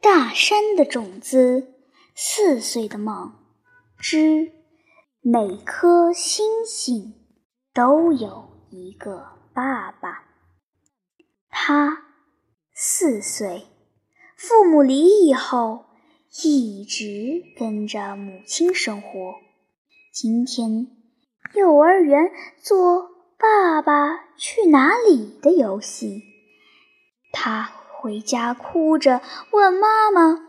大山的种子，四岁的梦之每颗星星都有一个爸爸。他四岁，父母离异后，一直跟着母亲生活。今天，幼儿园做“爸爸去哪里”的游戏，他。回家哭着问妈妈：“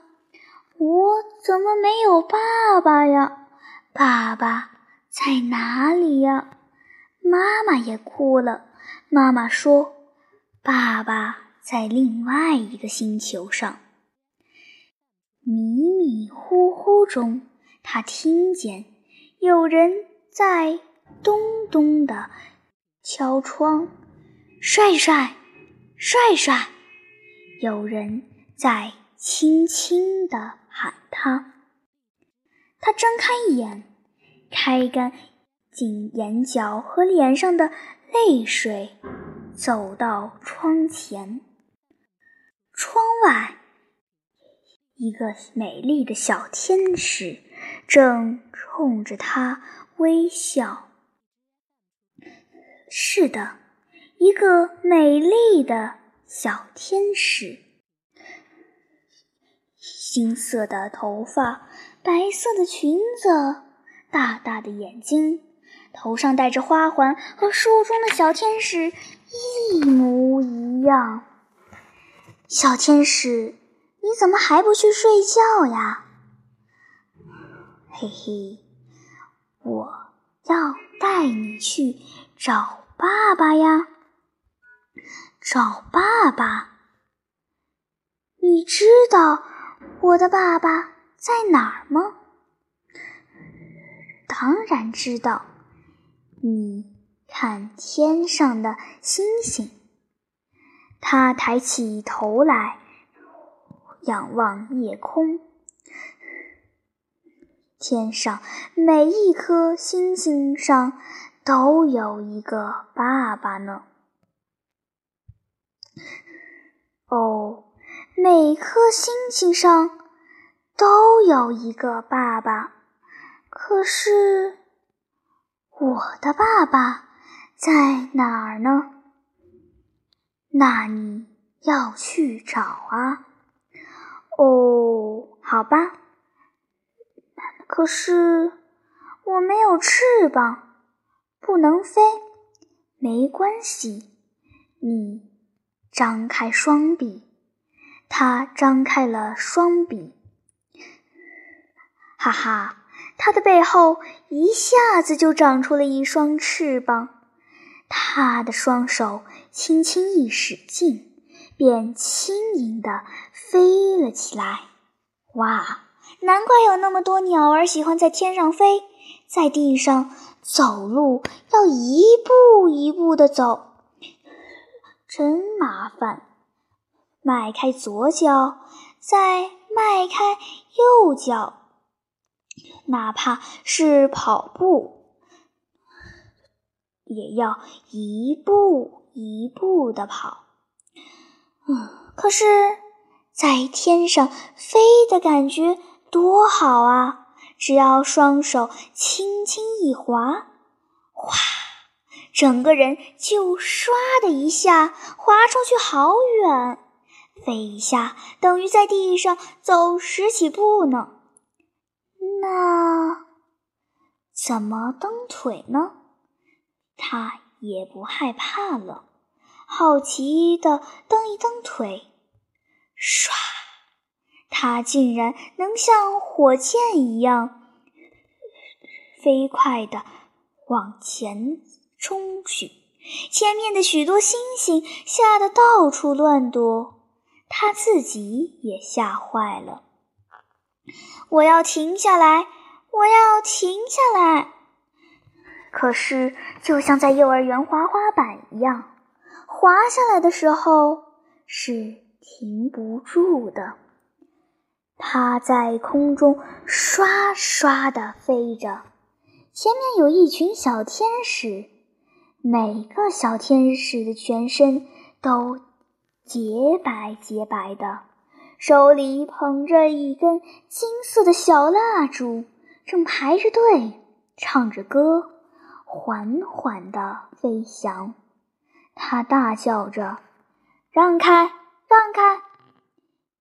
我怎么没有爸爸呀？爸爸在哪里呀？”妈妈也哭了。妈妈说：“爸爸在另外一个星球上。”迷迷糊糊中，他听见有人在咚咚的敲窗：“帅帅，帅帅。”有人在轻轻地喊他，他睁开眼，开干净眼角和脸上的泪水，走到窗前。窗外，一个美丽的小天使正冲着他微笑。是的，一个美丽的。小天使，金色的头发，白色的裙子，大大的眼睛，头上戴着花环，和书中的小天使一模一样。小天使，你怎么还不去睡觉呀？嘿嘿，我要带你去找爸爸呀。找爸爸，你知道我的爸爸在哪儿吗？当然知道。你看天上的星星。他抬起头来，仰望夜空。天上每一颗星星上都有一个爸爸呢。哦，每颗星星上都有一个爸爸，可是我的爸爸在哪儿呢？那你要去找啊。哦，好吧。可是我没有翅膀，不能飞。没关系，你。张开双臂，他张开了双臂。哈哈，他的背后一下子就长出了一双翅膀。他的双手轻轻一使劲，便轻盈地飞了起来。哇，难怪有那么多鸟儿喜欢在天上飞，在地上走路要一步一步地走。真麻烦！迈开左脚，再迈开右脚，哪怕是跑步，也要一步一步的跑。嗯，可是，在天上飞的感觉多好啊！只要双手轻轻一划，哗！整个人就唰的一下滑出去好远，飞一下等于在地上走十几步呢。那怎么蹬腿呢？他也不害怕了，好奇的蹬一蹬腿，唰，他竟然能像火箭一样飞快的往前。冲去！前面的许多星星吓得到处乱躲，他自己也吓坏了。我要停下来！我要停下来！可是，就像在幼儿园滑滑板一样，滑下来的时候是停不住的。他在空中刷刷地飞着，前面有一群小天使。每个小天使的全身都洁白洁白的，手里捧着一根金色的小蜡烛，正排着队唱着歌，缓缓地飞翔。他大叫着：“让开，让开！”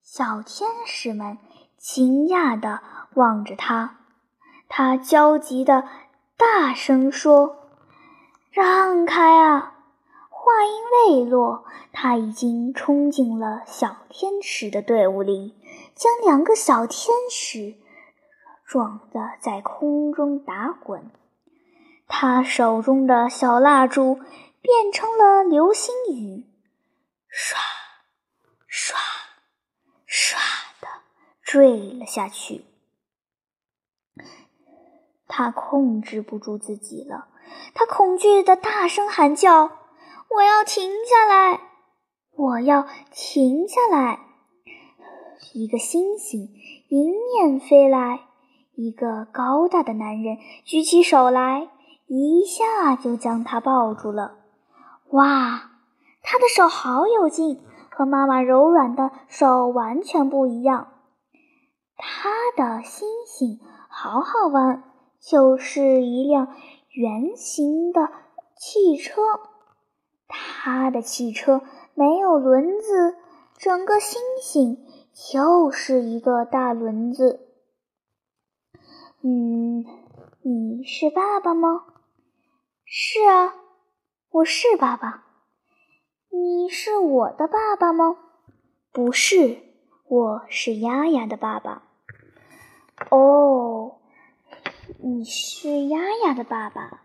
小天使们惊讶地望着他，他焦急地大声说：“让开啊！”话音未落，他已经冲进了小天使的队伍里，将两个小天使撞得在空中打滚。他手中的小蜡烛变成了流星雨，唰唰唰的坠了下去。他控制不住自己了，他恐惧的大声喊叫。我要停下来！我要停下来！一个星星迎面飞来，一个高大的男人举起手来，一下就将他抱住了。哇，他的手好有劲，和妈妈柔软的手完全不一样。他的星星好好玩，就是一辆圆形的汽车。他的汽车没有轮子，整个星星就是一个大轮子。嗯，你是爸爸吗？是啊，我是爸爸。你是我的爸爸吗？不是，我是丫丫的爸爸。哦，你是丫丫的爸爸。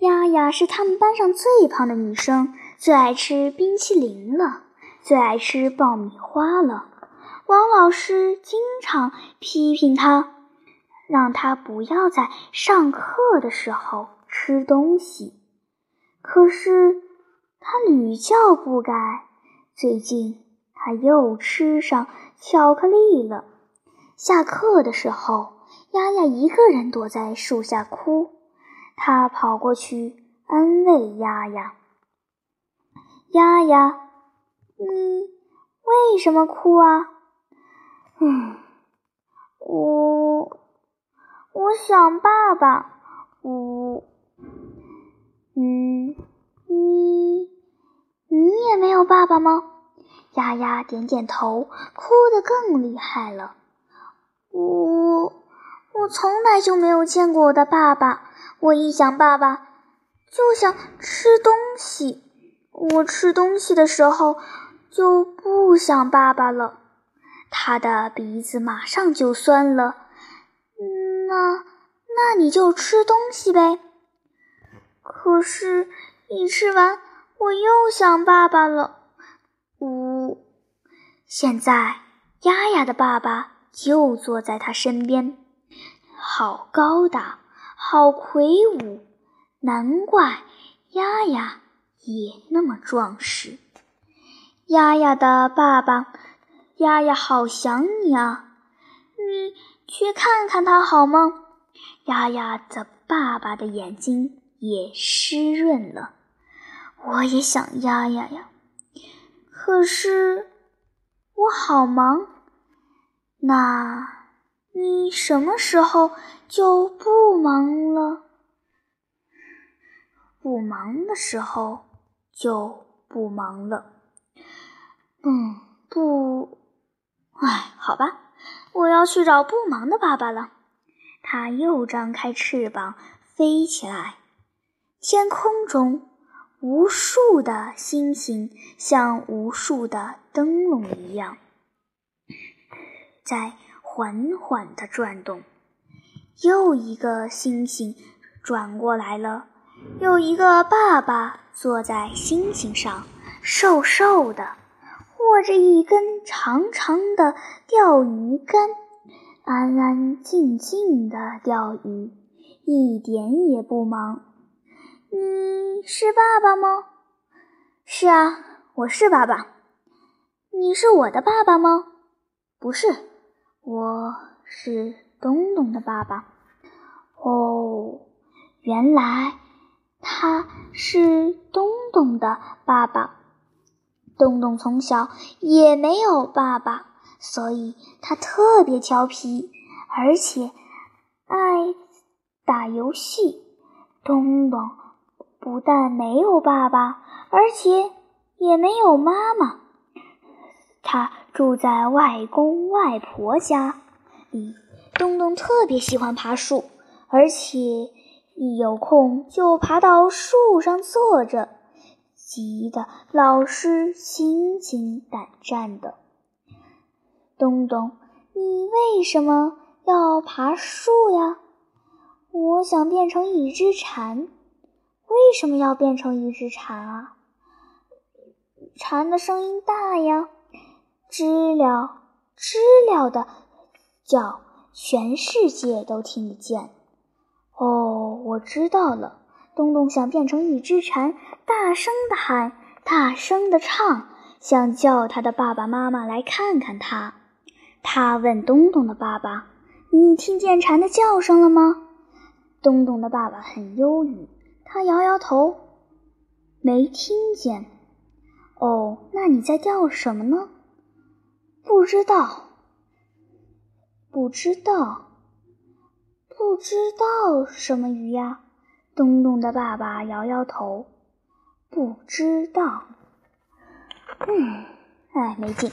丫丫是他们班上最胖的女生，最爱吃冰淇淋了，最爱吃爆米花了。王老师经常批评她，让她不要在上课的时候吃东西。可是她屡教不改，最近她又吃上巧克力了。下课的时候，丫丫一个人躲在树下哭。他跑过去安慰丫丫：“丫丫，你为什么哭啊？”“嗯，我我想爸爸。”“我……嗯，你你也没有爸爸吗？”丫丫点点头，哭得更厉害了。“我我从来就没有见过我的爸爸。”我一想爸爸，就想吃东西。我吃东西的时候就不想爸爸了。他的鼻子马上就酸了。那那你就吃东西呗。可是，一吃完我又想爸爸了。呜，现在丫丫的爸爸就坐在他身边，好高大。好魁梧，难怪丫丫也那么壮实。丫丫的爸爸，丫丫好想你啊！你去看看他好吗？丫丫的爸爸的眼睛也湿润了。我也想丫丫呀，可是我好忙。那。你什么时候就不忙了？不忙的时候就不忙了。嗯，不，哎，好吧，我要去找不忙的爸爸了。他又张开翅膀飞起来，天空中无数的星星像无数的灯笼一样，在。缓缓地转动，又一个星星转过来了。有一个爸爸坐在星星上，瘦瘦的，握着一根长长的钓鱼竿，安安静静的钓鱼，一点也不忙。你是爸爸吗？是啊，我是爸爸。你是我的爸爸吗？不是。我是东东的爸爸。哦，原来他是东东的爸爸。东东从小也没有爸爸，所以他特别调皮，而且爱打游戏。东东不但没有爸爸，而且也没有妈妈。他住在外公外婆家里。东东特别喜欢爬树，而且一有空就爬到树上坐着，急得老师心惊胆战的。东东，你为什么要爬树呀？我想变成一只蝉。为什么要变成一只蝉啊？蝉的声音大呀，知了知了的叫，全世界都听得见。哦，我知道了。东东想变成一只蝉，大声的喊，大声的唱，想叫他的爸爸妈妈来看看他。他问东东的爸爸：“你听见蝉的叫声了吗？”东东的爸爸很忧郁，他摇摇头，没听见。哦，那你在叫什么呢？不知道，不知道，不知道什么鱼呀？东东的爸爸摇摇头，不知道。嗯，哎，没劲。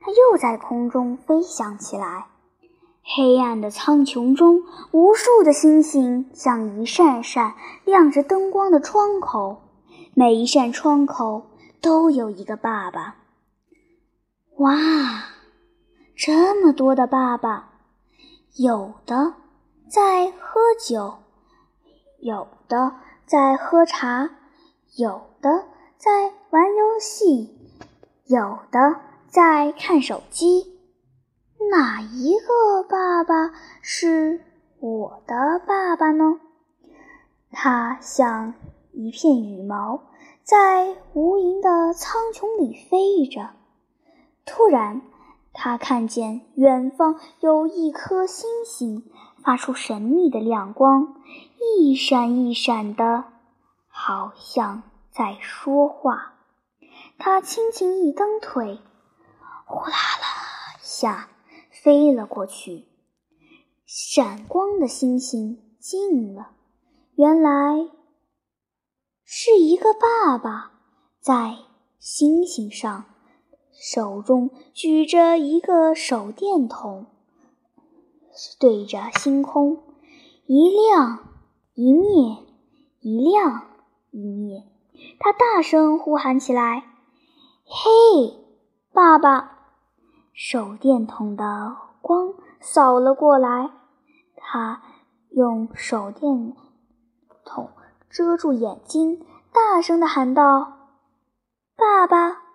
他又在空中飞翔起来。黑暗的苍穹中，无数的星星像一扇扇亮着灯光的窗口，每一扇窗口都有一个爸爸。哇，这么多的爸爸，有的在喝酒，有的在喝茶，有的在玩游戏，有的在看手机。哪一个爸爸是我的爸爸呢？他像一片羽毛，在无垠的苍穹里飞着。突然，他看见远方有一颗星星，发出神秘的亮光，一闪一闪的，好像在说话。他轻轻一蹬腿，呼啦啦一下。飞了过去，闪光的星星近了，原来是一个爸爸在星星上，手中举着一个手电筒，对着星空，一亮一灭，一亮一灭。他大声呼喊起来：“嘿，爸爸！”手电筒的光扫了过来，他用手电筒遮住眼睛，大声地喊道：“爸爸，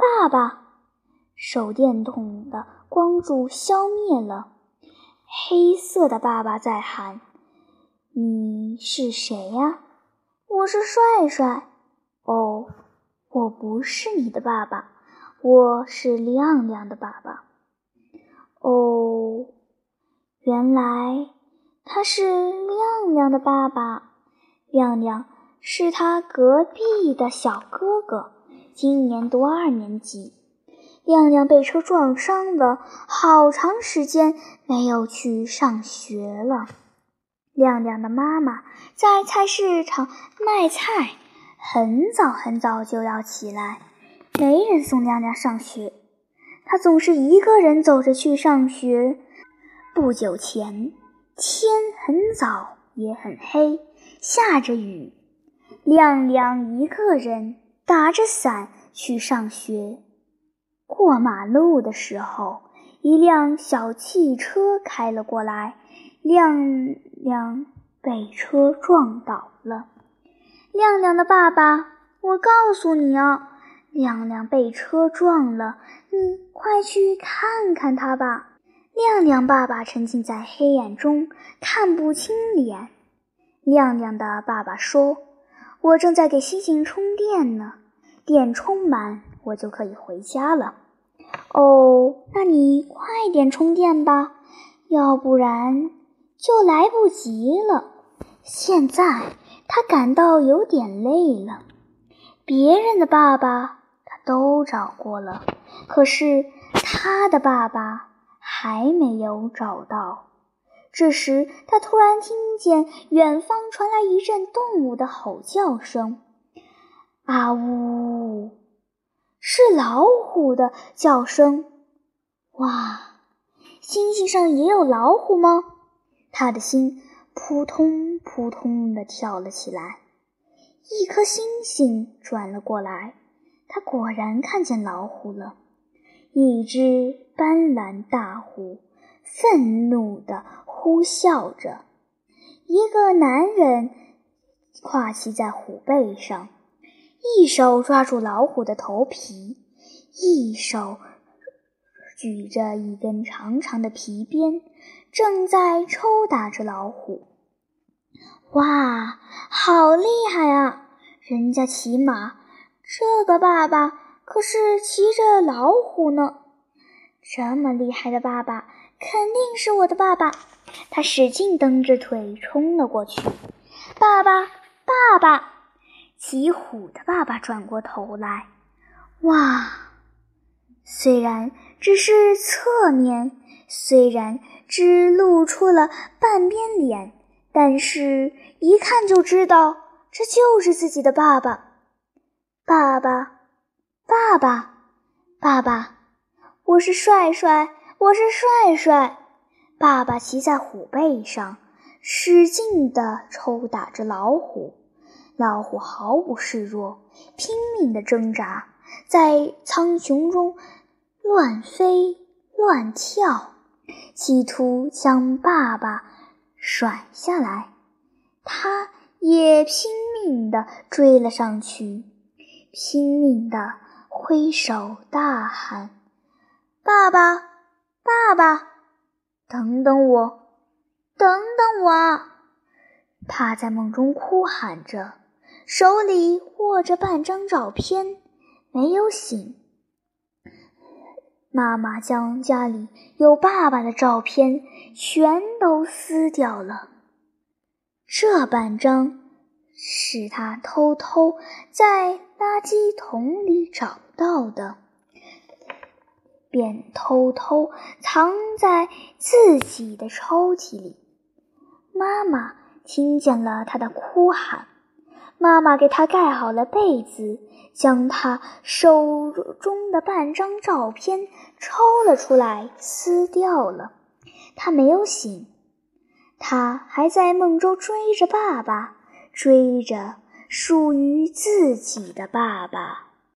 爸爸！”手电筒的光柱消灭了，黑色的爸爸在喊：“你是谁呀？”“我是帅帅。”“哦，我不是你的爸爸。”我是亮亮的爸爸。哦，原来他是亮亮的爸爸。亮亮是他隔壁的小哥哥，今年读二年级。亮亮被车撞伤了，好长时间没有去上学了。亮亮的妈妈在菜市场卖菜，很早很早就要起来。没人送亮亮上学，他总是一个人走着去上学。不久前，天很早也很黑，下着雨，亮亮一个人打着伞去上学。过马路的时候，一辆小汽车开了过来，亮亮被车撞倒了。亮亮的爸爸，我告诉你啊。亮亮被车撞了，你快去看看他吧。亮亮爸爸沉浸在黑暗中，看不清脸。亮亮的爸爸说：“我正在给星星充电呢，电充满，我就可以回家了。”哦，那你快点充电吧，要不然就来不及了。现在他感到有点累了。别人的爸爸他。都找过了，可是他的爸爸还没有找到。这时，他突然听见远方传来一阵动物的吼叫声：“啊呜！”是老虎的叫声。哇，星星上也有老虎吗？他的心扑通扑通地跳了起来。一颗星星转了过来，他果然看见老虎了，一只斑斓大虎。愤怒地呼啸着，一个男人跨骑在虎背上，一手抓住老虎的头皮，一手举着一根长长的皮鞭，正在抽打着老虎。哇，好厉害啊！人家骑马，这个爸爸可是骑着老虎呢。这么厉害的爸爸！肯定是我的爸爸，他使劲蹬着腿冲了过去。爸爸，爸爸！骑虎的爸爸转过头来，哇！虽然只是侧面，虽然只露出了半边脸，但是一看就知道这就是自己的爸爸。爸爸，爸爸，爸爸！我是帅帅。我是帅帅，爸爸骑在虎背上，使劲地抽打着老虎。老虎毫不示弱，拼命的挣扎，在苍穹中乱飞乱跳，企图将爸爸甩下来。他也拼命的追了上去，拼命的挥手大喊：“爸爸！”爸爸，等等我，等等我！他在梦中哭喊着，手里握着半张照片，没有醒。妈妈将家里有爸爸的照片全都撕掉了，这半张是他偷偷在垃圾桶里找到的。便偷偷藏在自己的抽屉里。妈妈听见了他的哭喊，妈妈给他盖好了被子，将他手中的半张照片抽了出来，撕掉了。他没有醒，他还在梦中追着爸爸，追着属于自己的爸爸。